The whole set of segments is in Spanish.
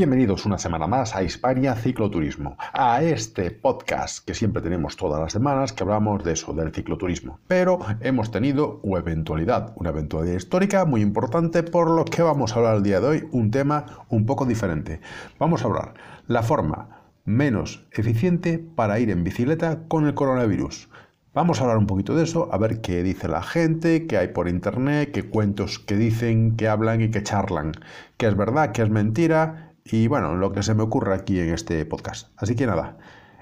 Bienvenidos una semana más a Hispania Cicloturismo, a este podcast que siempre tenemos todas las semanas que hablamos de eso, del cicloturismo. Pero hemos tenido una eventualidad, una eventualidad histórica muy importante por lo que vamos a hablar el día de hoy, un tema un poco diferente. Vamos a hablar la forma menos eficiente para ir en bicicleta con el coronavirus. Vamos a hablar un poquito de eso, a ver qué dice la gente, qué hay por internet, qué cuentos que dicen, qué hablan y qué charlan, qué es verdad, qué es mentira y bueno, lo que se me ocurre aquí en este podcast. Así que nada,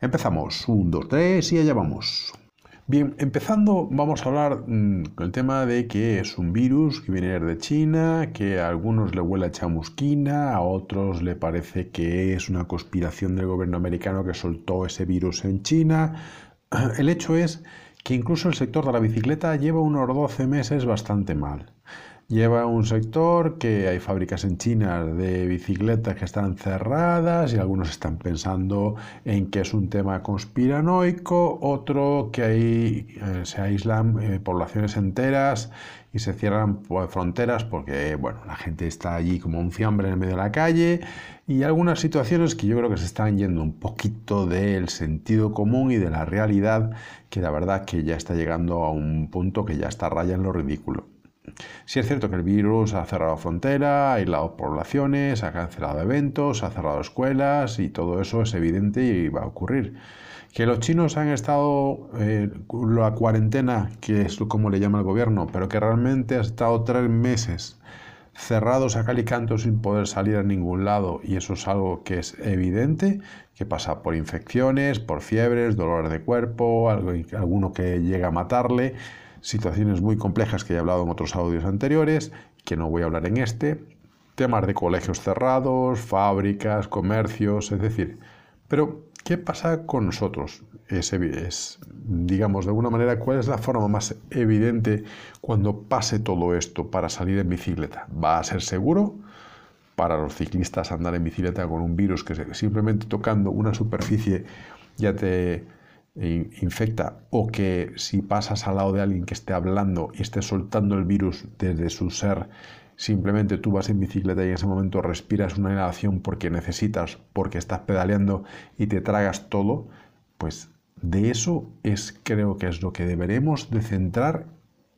empezamos. Un, dos, tres y allá vamos. Bien, empezando vamos a hablar mm, tema de que es un virus que viene de China, que a algunos le huele a chamusquina, a otros le parece que es una conspiración del gobierno americano que soltó ese virus en China. El hecho es que incluso el sector de la bicicleta lleva unos 12 meses bastante mal. Lleva un sector que hay fábricas en China de bicicletas que están cerradas y algunos están pensando en que es un tema conspiranoico, otro que ahí eh, se aíslan eh, poblaciones enteras y se cierran pues, fronteras porque bueno, la gente está allí como un fiambre en el medio de la calle y algunas situaciones que yo creo que se están yendo un poquito del sentido común y de la realidad que la verdad que ya está llegando a un punto que ya está raya en lo ridículo. Si es cierto que el virus ha cerrado fronteras, ha aislado poblaciones, ha cancelado eventos, ha cerrado escuelas y todo eso es evidente y va a ocurrir. Que los chinos han estado eh, la cuarentena, que es como le llama el gobierno, pero que realmente ha estado tres meses cerrados a cal y canto sin poder salir a ningún lado y eso es algo que es evidente, que pasa por infecciones, por fiebres, dolores de cuerpo, alguno que llega a matarle situaciones muy complejas que he hablado en otros audios anteriores, que no voy a hablar en este, temas de colegios cerrados, fábricas, comercios, es decir, pero ¿qué pasa con nosotros? Es, digamos, de alguna manera, ¿cuál es la forma más evidente cuando pase todo esto para salir en bicicleta? ¿Va a ser seguro? Para los ciclistas andar en bicicleta con un virus que simplemente tocando una superficie ya te infecta o que si pasas al lado de alguien que esté hablando y esté soltando el virus desde su ser, simplemente tú vas en bicicleta y en ese momento respiras una inhalación porque necesitas, porque estás pedaleando y te tragas todo, pues de eso es creo que es lo que deberemos de centrar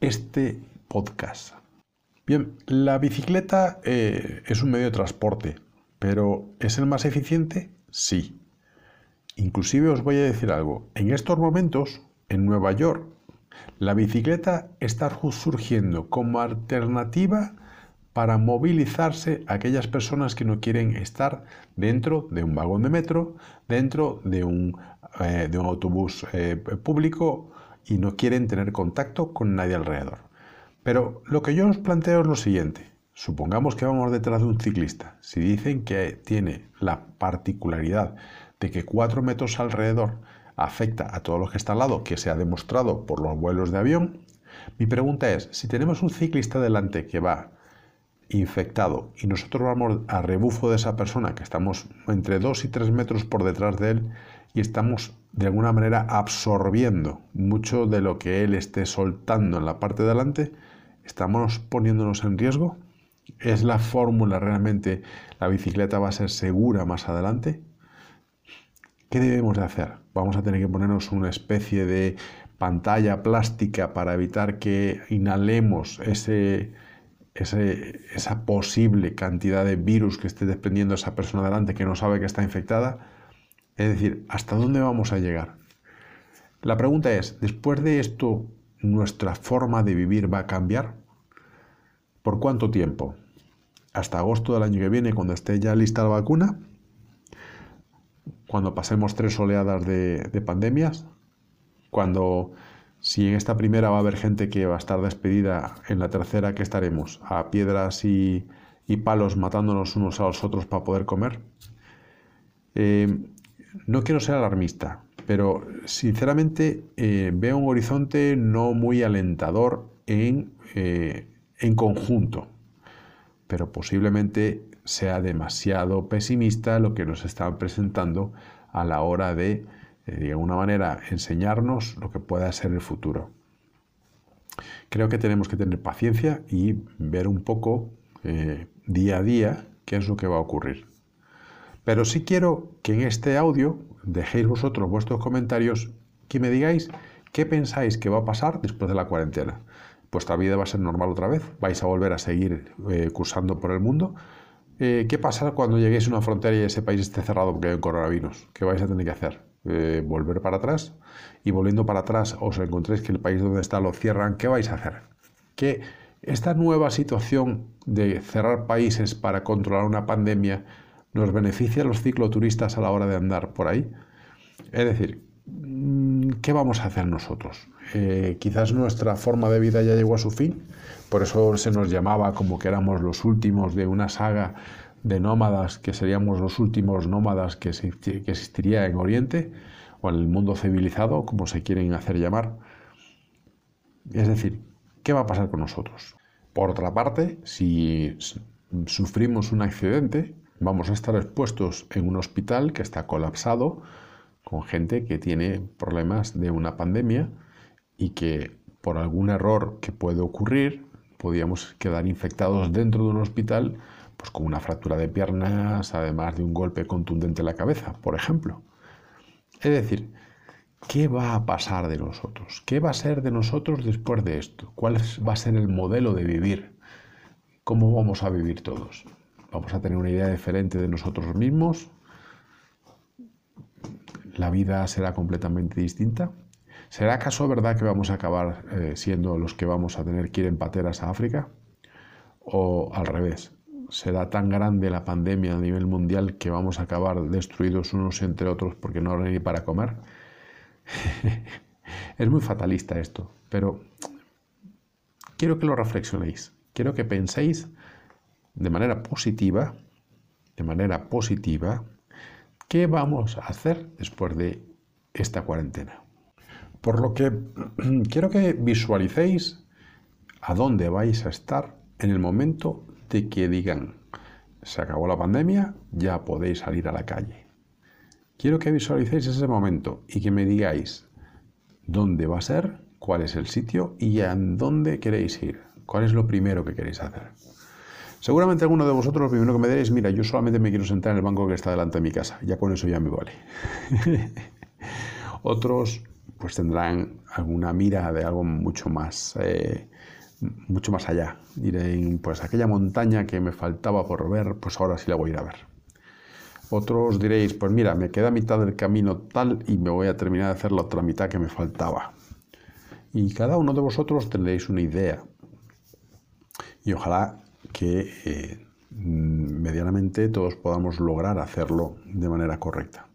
este podcast. Bien, la bicicleta eh, es un medio de transporte, pero ¿es el más eficiente? Sí. Inclusive os voy a decir algo, en estos momentos, en Nueva York, la bicicleta está surgiendo como alternativa para movilizarse a aquellas personas que no quieren estar dentro de un vagón de metro, dentro de un, eh, autobús eh, público y no quieren tener contacto con nadie alrededor. Pero lo que yo os planteo es lo siguiente. Supongamos que vamos detrás de un ciclista. Si dicen que tiene la particularidad de que cuatro metros alrededor afecta a todos los que están al lado, que se ha demostrado por los vuelos de avión, mi pregunta es, si tenemos un ciclista delante que va infectado y nosotros vamos a rebufo de esa persona, que estamos entre dos y tres metros por detrás de él y estamos de alguna manera absorbiendo mucho de lo que él esté soltando en la parte de delante, ¿estamos poniéndonos en riesgo? ¿Es la fórmula realmente la bicicleta va a ser segura más adelante? ¿Qué debemos de hacer? Vamos a tener que ponernos una especie de pantalla plástica para evitar que inhalemos ese, esa posible cantidad de virus que esté desprendiendo esa persona delante que no sabe que está infectada. Es decir, ¿hasta dónde vamos a llegar? La pregunta es, ¿después de esto nuestra forma de vivir va a cambiar? ¿Por cuánto tiempo? ¿Hasta agosto del año que viene, cuando esté ya lista la vacuna? Cuando pasemos tres oleadas de, pandemias, cuando si en esta primera va a haber gente que va a estar despedida, en la tercera que estaremos a piedras y, palos matándonos unos a los otros para poder comer. Eh, no quiero ser alarmista, pero sinceramente eh, veo un horizonte no muy alentador en, eh, en conjunto, pero posiblemente sea demasiado pesimista lo que nos están presentando a la hora de, eh, de alguna manera, enseñarnos lo que pueda ser el futuro. Creo que tenemos que tener paciencia y ver un poco eh, día a día qué es lo que va a ocurrir. Pero sí quiero que en este audio dejéis vosotros vuestros comentarios, que me digáis qué pensáis que va a pasar después de la cuarentena. ¿Vuestra vida va a ser normal otra vez? ¿Vais a volver a seguir eh, cursando por el mundo? Eh, ¿Qué pasa cuando lleguéis a una frontera y ese país esté cerrado porque hay un coronavirus? ¿Qué vais a tener que hacer? Eh, ¿Volver para atrás? Y volviendo para atrás os encontréis que el país donde está lo cierran, ¿qué vais a hacer? Que esta nueva situación de cerrar países para controlar una pandemia nos beneficia a los cicloturistas a la hora de andar por ahí. Es decir, ¿qué vamos a hacer nosotros? Eh, quizás nuestra forma de vida ya llegó a su fin, por eso se nos llamaba como que éramos los últimos de una saga de nómadas, que seríamos los últimos nómadas que, que existiría en Oriente o en el mundo civilizado, como se quieren hacer llamar. Es decir, ¿qué va a pasar con nosotros? Por otra parte, si sufrimos un accidente, vamos a estar expuestos en un hospital que está colapsado con gente que tiene problemas de una pandemia y que por algún error que puede ocurrir podíamos quedar infectados dentro de un hospital pues con una fractura de piernas, además de un golpe contundente en la cabeza, por ejemplo. Es decir, ¿qué va a pasar de nosotros? ¿Qué va a ser de nosotros después de esto? ¿Cuál va a ser el modelo de vivir? ¿Cómo vamos a vivir todos? ¿Vamos a tener una idea diferente de nosotros mismos? ¿La vida será completamente distinta? ¿Será acaso verdad que vamos a acabar eh, siendo los que vamos a tener que ir en pateras a África? ¿O al revés? ¿Será tan grande la pandemia a nivel mundial que vamos a acabar destruidos unos entre otros porque no habrá ni para comer? es muy fatalista esto, pero quiero que lo reflexionéis. Quiero que penséis de manera positiva, de manera positiva, qué vamos a hacer después de esta cuarentena. Por lo que quiero que visualicéis a dónde vais a estar en el momento de que digan, se acabó la pandemia, ya podéis salir a la calle. Quiero que visualicéis ese momento y que me digáis dónde va a ser, cuál es el sitio y a dónde queréis ir, cuál es lo primero que queréis hacer. Seguramente alguno de vosotros lo primero que me diréis, mira, yo solamente me quiero sentar en el banco que está delante de mi casa, ya con eso ya me vale. Otros pues tendrán alguna mira de algo mucho más, eh, mucho más allá. Diré, pues aquella montaña que me faltaba por ver, pues ahora sí la voy a ir a ver. Otros diréis, pues mira, me queda mitad del camino tal y me voy a terminar de hacer la otra mitad que me faltaba. Y cada uno de vosotros tendréis una idea. Y ojalá que eh, medianamente todos podamos lograr hacerlo de manera correcta.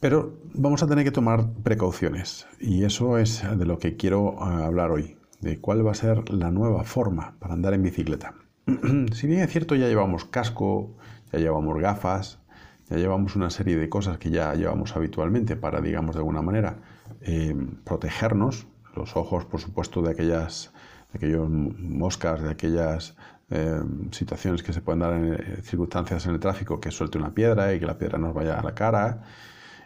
Pero vamos a tener que tomar precauciones y eso es de lo que quiero ah, hablar hoy, de cuál va a ser la nueva forma para andar en bicicleta. si bien es cierto, ya llevamos casco, ya llevamos gafas, ya llevamos una serie de cosas que ya llevamos habitualmente para, digamos, de alguna manera em, protegernos, los ojos, por supuesto, de aquellas de aquellos moscas, de aquellas em, situaciones que se pueden dar en eh, circunstancias en el tráfico, que suelte una piedra y que la piedra nos vaya a la cara,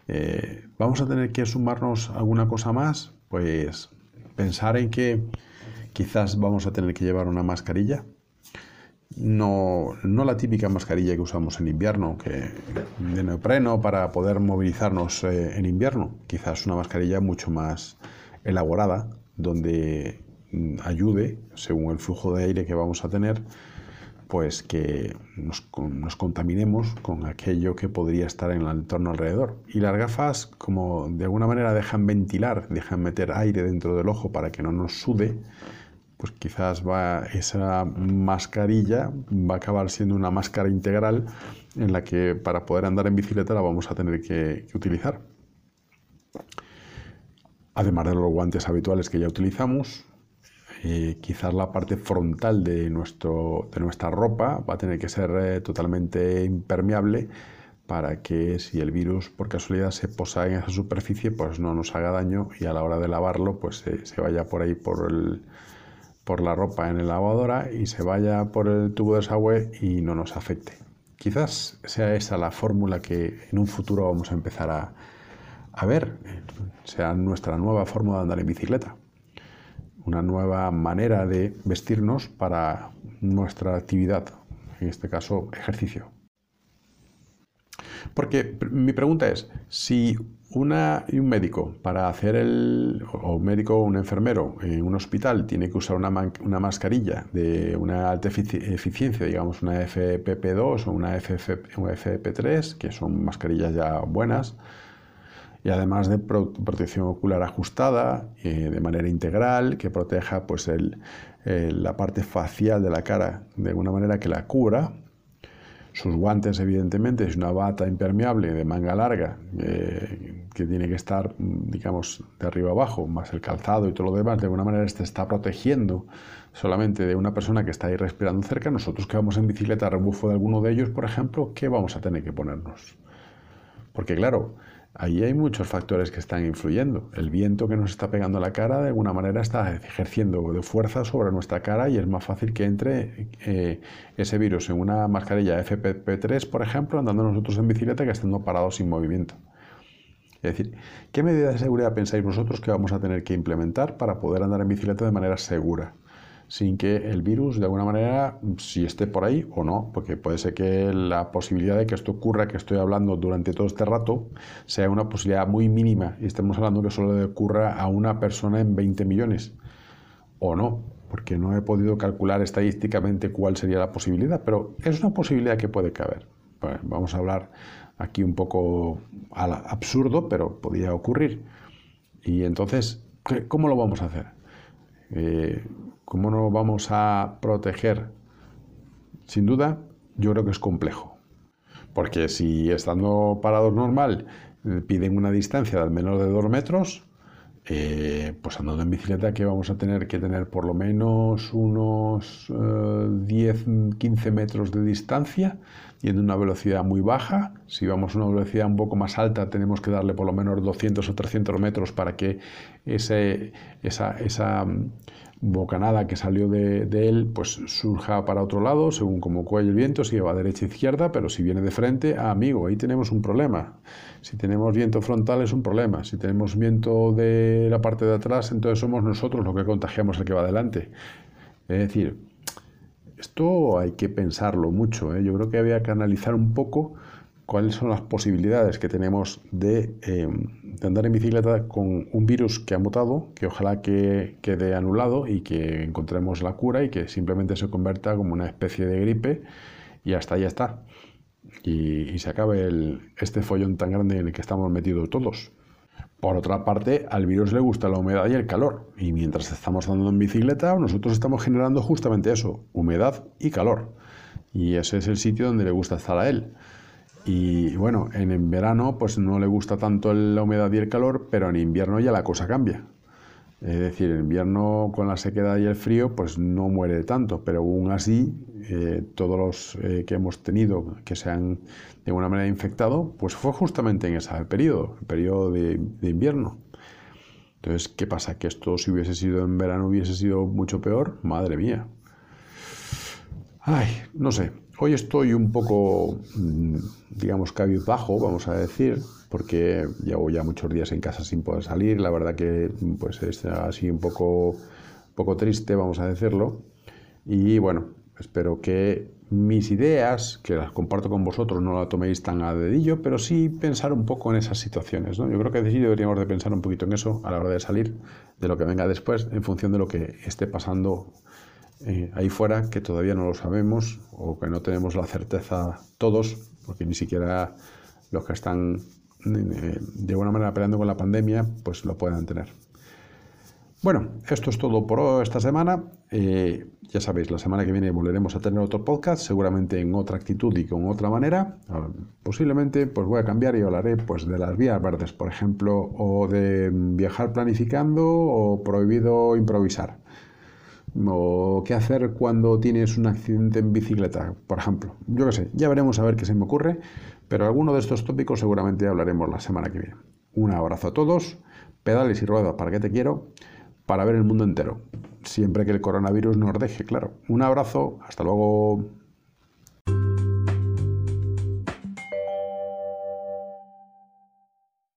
eh, ¿Vamos a tener que sumarnos alguna cosa más? Pues pensar en que quizás vamos a tener que llevar una mascarilla. No, no la típica mascarilla que usamos en invierno, que de neopreno para poder movilizarnos eh, en invierno. Quizás una mascarilla mucho más elaborada, donde ayude, según el flujo de aire que vamos a tener, pues que nos, contaminemos con aquello que podría estar en el entorno alrededor. Y las gafas, como de alguna manera dejan ventilar, dejan meter aire dentro del ojo para que no nos sude, pues quizás va esa mascarilla va a acabar siendo una máscara integral en la que para poder andar en bicicleta la vamos a tener que utilizar. Además de los guantes habituales que ya utilizamos, quizás la parte frontal de, nuestro, de nuestra ropa va a tener que ser eh, totalmente impermeable para que si el virus por casualidad se posa en esa superficie, pues no nos haga daño y a la hora de lavarlo, pues se vaya por ahí por, el, por la ropa en la lavadora y se vaya por el tubo de desagüe y no nos afecte. Quizás sea esa la fórmula que en un futuro vamos a empezar a, a ver, sea nuestra nueva forma de andar en bicicleta. Una nueva manera de vestirnos para nuestra actividad, en este caso ejercicio. Porque mi pregunta es, si una, un médico para hacer el, o un médico o un enfermero en un hospital tiene que usar una, una mascarilla de una alta eficiencia, digamos una FPP2 o una, FFP3, que son mascarillas ya buenas, y además de protección ocular ajustada de manera integral que proteja pues el, la parte facial de la cara de una manera que la cubra. Sus guantes evidentemente es una bata impermeable de manga larga eh, que tiene que estar digamos de arriba abajo más el calzado y todo lo demás. De alguna manera este está protegiendo solamente de una persona que está ahí respirando cerca. Nosotros que vamos en bicicleta a rebufo de alguno de ellos por ejemplo ¿qué vamos a tener que ponernos? porque claro Ahí hay muchos factores que están influyendo. El viento que nos está pegando la cara de alguna manera está ejerciendo de fuerza sobre nuestra cara y es más fácil que entre eh, ese virus en una mascarilla FPP3, por ejemplo, andando nosotros en bicicleta que estando parados sin movimiento. Es decir, ¿qué medidas de seguridad pensáis vosotros que vamos a tener que implementar para poder andar en bicicleta de manera segura? Sin que el virus de alguna manera, si esté por ahí o no, porque puede ser que la posibilidad de que esto ocurra, que estoy hablando durante todo este rato, sea una posibilidad muy mínima y estemos hablando que solo ocurra a una persona en 20 millones, o no, porque no he podido calcular estadísticamente cuál sería la posibilidad, pero es una posibilidad que puede caber. vamos a hablar aquí un poco al absurdo, pero podría ocurrir. Y entonces, ¿cómo lo vamos a hacer? Eh, ¿Cómo nos vamos a proteger? Sin duda, yo creo que es complejo. Porque si estando parados normal eh, piden una distancia de al menos de dos metros, eh, pues andando en bicicleta que vamos a tener que tener por lo menos unos 10, eh, 15 metros de distancia, yendo a una velocidad muy baja. Si vamos a una velocidad un poco más alta, tenemos que darle por lo menos 200 o 300 metros para que esa, esa bocanada que salió de, él pues surja para otro lado, según como cuello el viento, si va a derecha e izquierda, pero si viene de frente, ah, amigo, ahí tenemos un problema. Si tenemos viento frontal es un problema, si tenemos viento de la parte de atrás, entonces somos nosotros los que contagiamos el que va adelante. Es decir, esto hay que pensarlo mucho, ¿eh? yo creo que había que analizar un poco cuáles son las posibilidades que tenemos de, em, de, andar en bicicleta con un virus que ha mutado, que ojalá que quede anulado y que encontremos la cura y que simplemente se convierta como una especie de gripe y hasta ahí está. Y, se acabe el, este follón tan grande en el que estamos metidos todos. Por otra parte, al virus le gusta la humedad y el calor, y mientras estamos andando en bicicleta, nosotros estamos generando justamente eso, humedad y calor. Y ese es el sitio donde le gusta estar a él. Y bueno, en, verano pues no le gusta tanto la humedad y el calor, pero en invierno ya la cosa cambia. Es decir, en invierno con la sequedad y el frío pues no muere tanto, pero aún así eh, todos los eh, que hemos tenido que se han de alguna manera infectado, pues fue justamente en ese periodo, el periodo de, de invierno. Entonces, ¿qué pasa? ¿Que esto si hubiese sido en verano hubiese sido mucho peor? Madre mía. Ay, no sé. Hoy estoy un poco, mm, digamos, cabizbajo, vamos a decir, porque llevo ya muchos días en casa sin poder salir. La verdad que pues es así un poco, poco triste, vamos a decirlo. Y bueno, espero que mis ideas, que las comparto con vosotros, no las toméis tan a dedillo, pero sí pensar un poco en esas situaciones. ¿no? Yo creo que sí deberíamos de pensar un poquito en eso a la hora de salir, de lo que venga después, en función de lo que esté pasando ahí fuera que todavía no lo sabemos o que no tenemos la certeza todos, porque ni siquiera los que están eh, de alguna manera peleando con la pandemia, pues lo puedan tener. Bueno, esto es todo por esta semana. Eh, ya sabéis, la semana que viene volveremos a tener otro podcast, seguramente en otra actitud y con otra manera. Ah, posiblemente pues voy a cambiar y hablaré pues, de las vías verdes, por ejemplo, o de viajar planificando o prohibido improvisar o qué hacer cuando tienes un accidente en bicicleta, por ejemplo. Yo qué sé, ya veremos a ver qué se me ocurre, pero alguno de estos tópicos seguramente hablaremos la semana que viene. Un abrazo a todos, pedales y ruedas para que te quiero, para ver el mundo entero, siempre que el coronavirus nos deje, claro. Un abrazo, hasta luego.